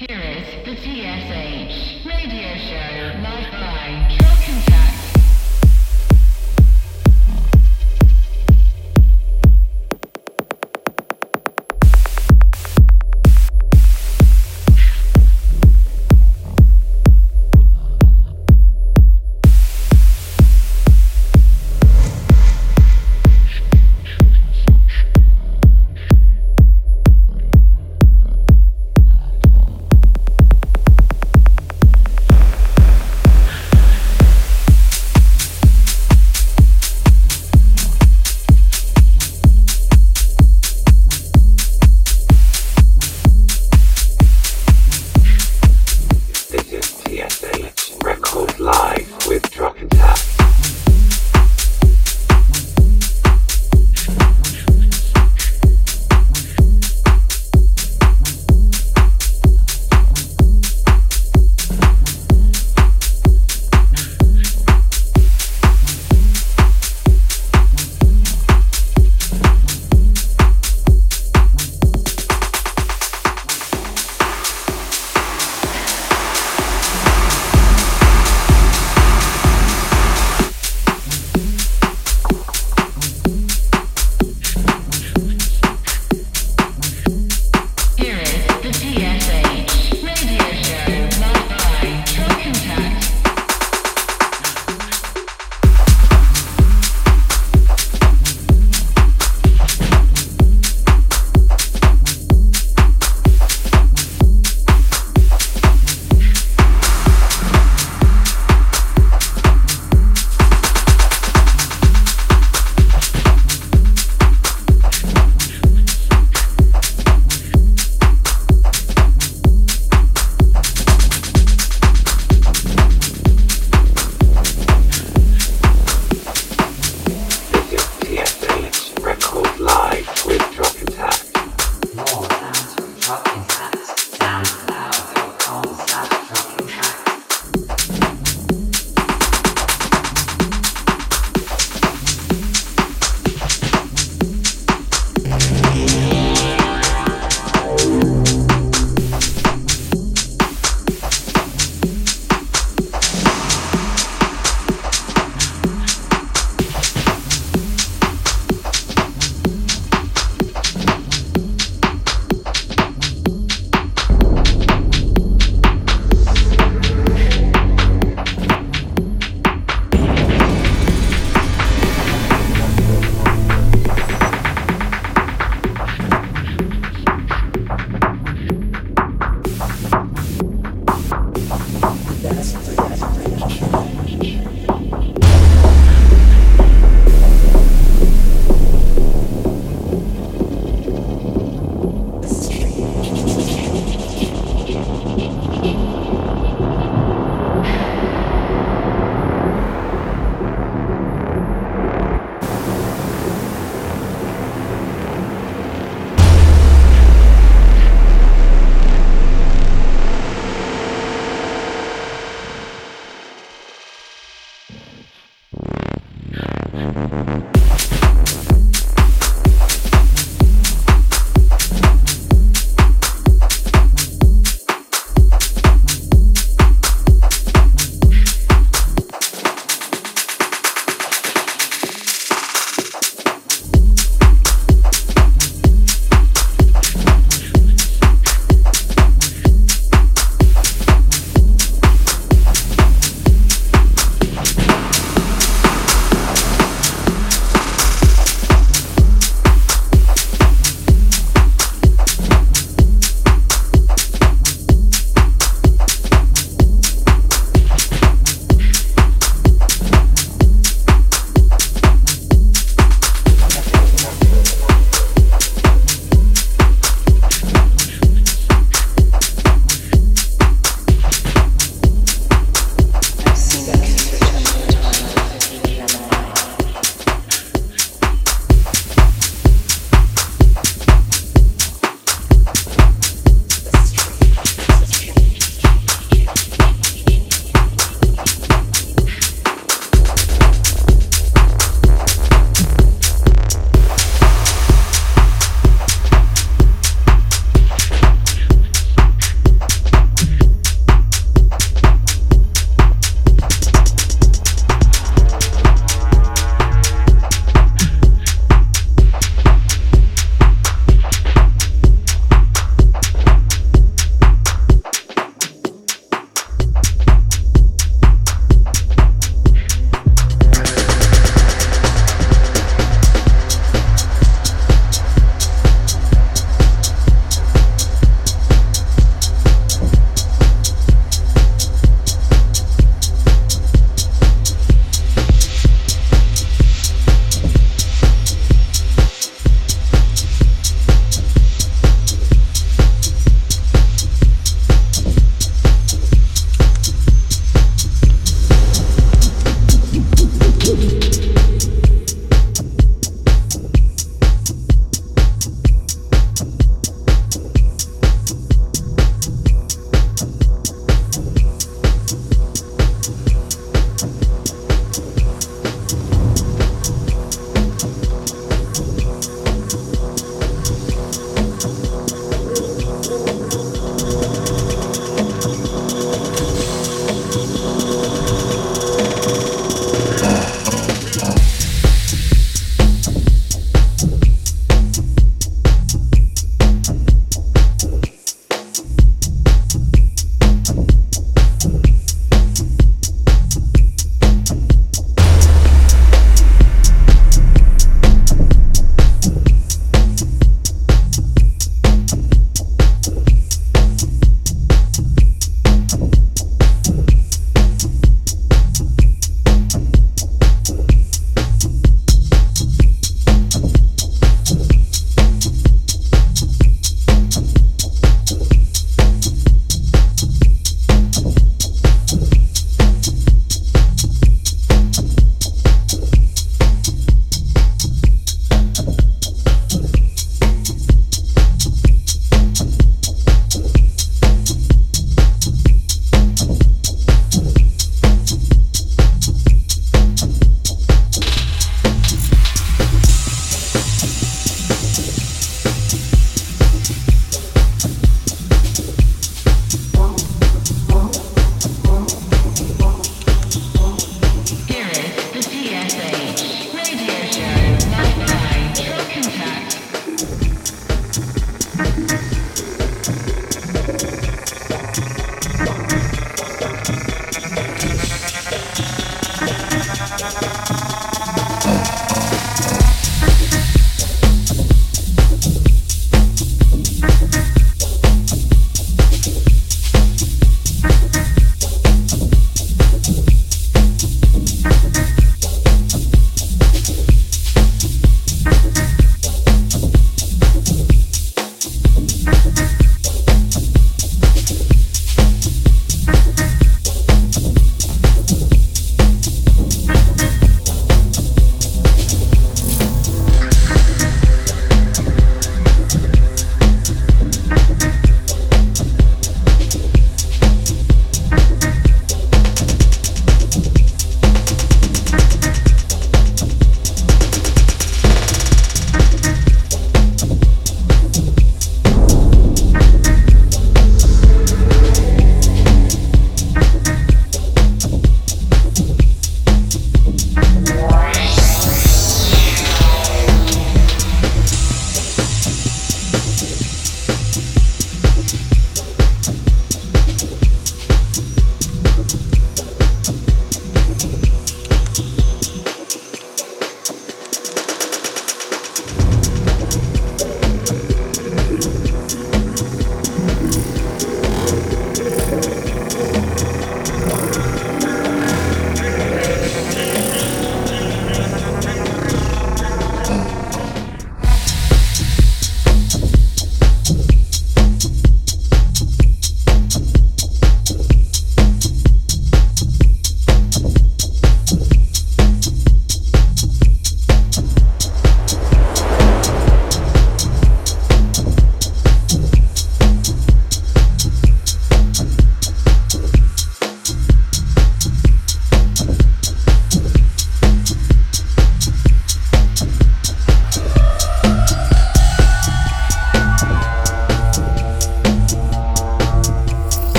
Here is the TSH radio show, live by Truck